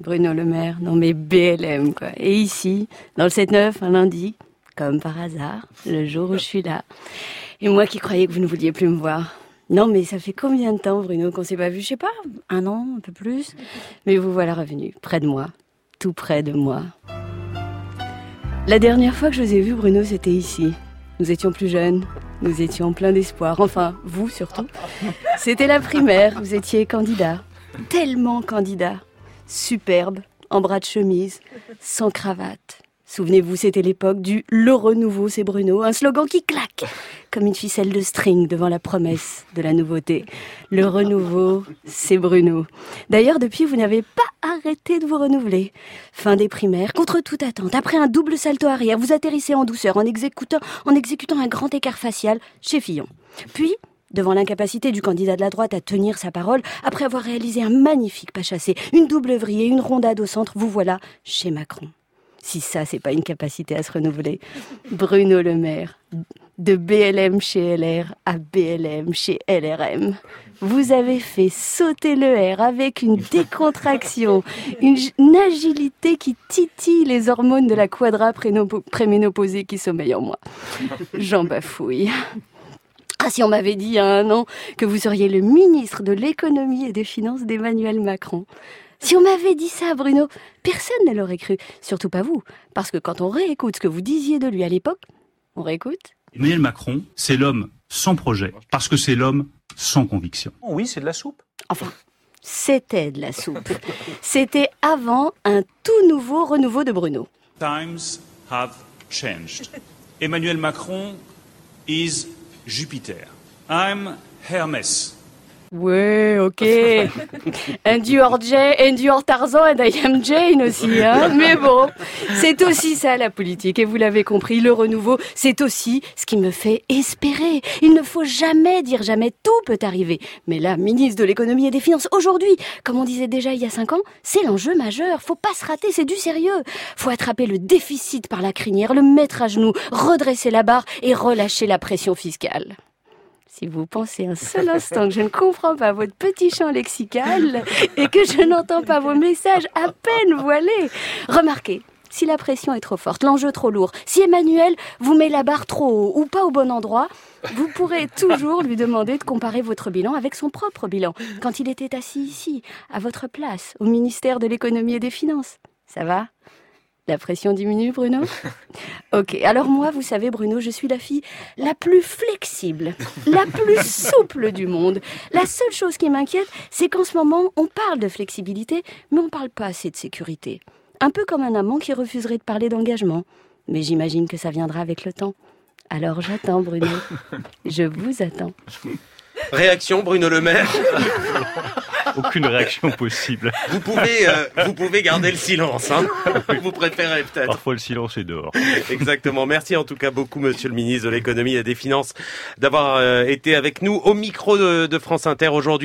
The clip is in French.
Bruno Le Maire, non mais BLM quoi. Et ici, dans le 7-9, un lundi, comme par hasard, le jour où je suis là. Et moi qui croyais que vous ne vouliez plus me voir. Non mais ça fait combien de temps Bruno qu'on s'est pas vu? Je sais pas, un an, un peu plus. Mais vous voilà revenu, près de moi, tout près de moi. La dernière fois que je vous ai vu Bruno, c'était ici. Nous étions plus jeunes, nous étions pleins d'espoir. Enfin, vous surtout. C'était la primaire, vous étiez candidat. Tellement candidat superbe, en bras de chemise, sans cravate. Souvenez-vous, c'était l'époque du Le renouveau, c'est Bruno, un slogan qui claque comme une ficelle de string devant la promesse de la nouveauté. Le renouveau, c'est Bruno. D'ailleurs, depuis, vous n'avez pas arrêté de vous renouveler. Fin des primaires, contre toute attente, après un double salto arrière, vous atterrissez en douceur en exécutant, en exécutant un grand écart facial chez Fillon. Puis, Devant l'incapacité du candidat de la droite à tenir sa parole, après avoir réalisé un magnifique pas chassé, une double vrille et une rondade au centre, vous voilà chez Macron. Si ça, c'est pas une capacité à se renouveler. Bruno Le Maire, de BLM chez LR à BLM chez LRM. Vous avez fait sauter le R avec une décontraction, une, agilité qui titille les hormones de la quadra préménopausée qui sommeille en moi. J'en bafouille. Ah, si on m'avait dit il y a un an que vous seriez le ministre de l'économie et des finances d'Emmanuel Macron. Si on m'avait dit ça, Bruno, personne ne l'aurait cru. Surtout pas vous. Parce que quand on réécoute ce que vous disiez de lui à l'époque, on réécoute. Emmanuel Macron, c'est l'homme sans projet. Parce que c'est l'homme sans conviction. Oui, c'est de la soupe. Enfin, c'était de la soupe. C'était avant un tout nouveau renouveau de Bruno. Times have changed. Emmanuel Macron is Jupiter. I'm Hermès. Ouais, ok. Endure Jay, Endure Tarzan and I am Jane aussi, hein. Mais bon, c'est aussi ça la politique. Et vous l'avez compris, le renouveau, c'est aussi ce qui me fait espérer. Il ne faut jamais dire jamais. Tout peut arriver. Mais là, ministre de l'économie et des finances, aujourd'hui, comme on disait déjà il y a cinq ans, c'est l'enjeu majeur. Faut pas se rater, c'est du sérieux. Faut attraper le déficit par la crinière, le mettre à genoux, redresser la barre et relâcher la pression fiscale. Si vous pensez un seul instant que je ne comprends pas votre petit champ lexical et que je n'entends pas vos messages à peine voilés, remarquez, si la pression est trop forte, l'enjeu trop lourd, si Emmanuel vous met la barre trop haut ou pas au bon endroit, vous pourrez toujours lui demander de comparer votre bilan avec son propre bilan, quand il était assis ici, à votre place, au ministère de l'économie et des finances. Ça va? La pression diminue, Bruno Ok, alors moi, vous savez, Bruno, je suis la fille la plus flexible, la plus souple du monde. La seule chose qui m'inquiète, c'est qu'en ce moment, on parle de flexibilité, mais on parle pas assez de sécurité. Un peu comme un amant qui refuserait de parler d'engagement. Mais j'imagine que ça viendra avec le temps. Alors j'attends, Bruno. Je vous attends. Réaction, Bruno Le Maire Aucune réaction possible. Vous pouvez, euh, vous pouvez garder le silence. Hein vous préférez peut-être. Parfois le silence est dehors. Exactement. Merci en tout cas beaucoup, Monsieur le ministre de l'économie et des finances, d'avoir euh, été avec nous au micro de France Inter aujourd'hui.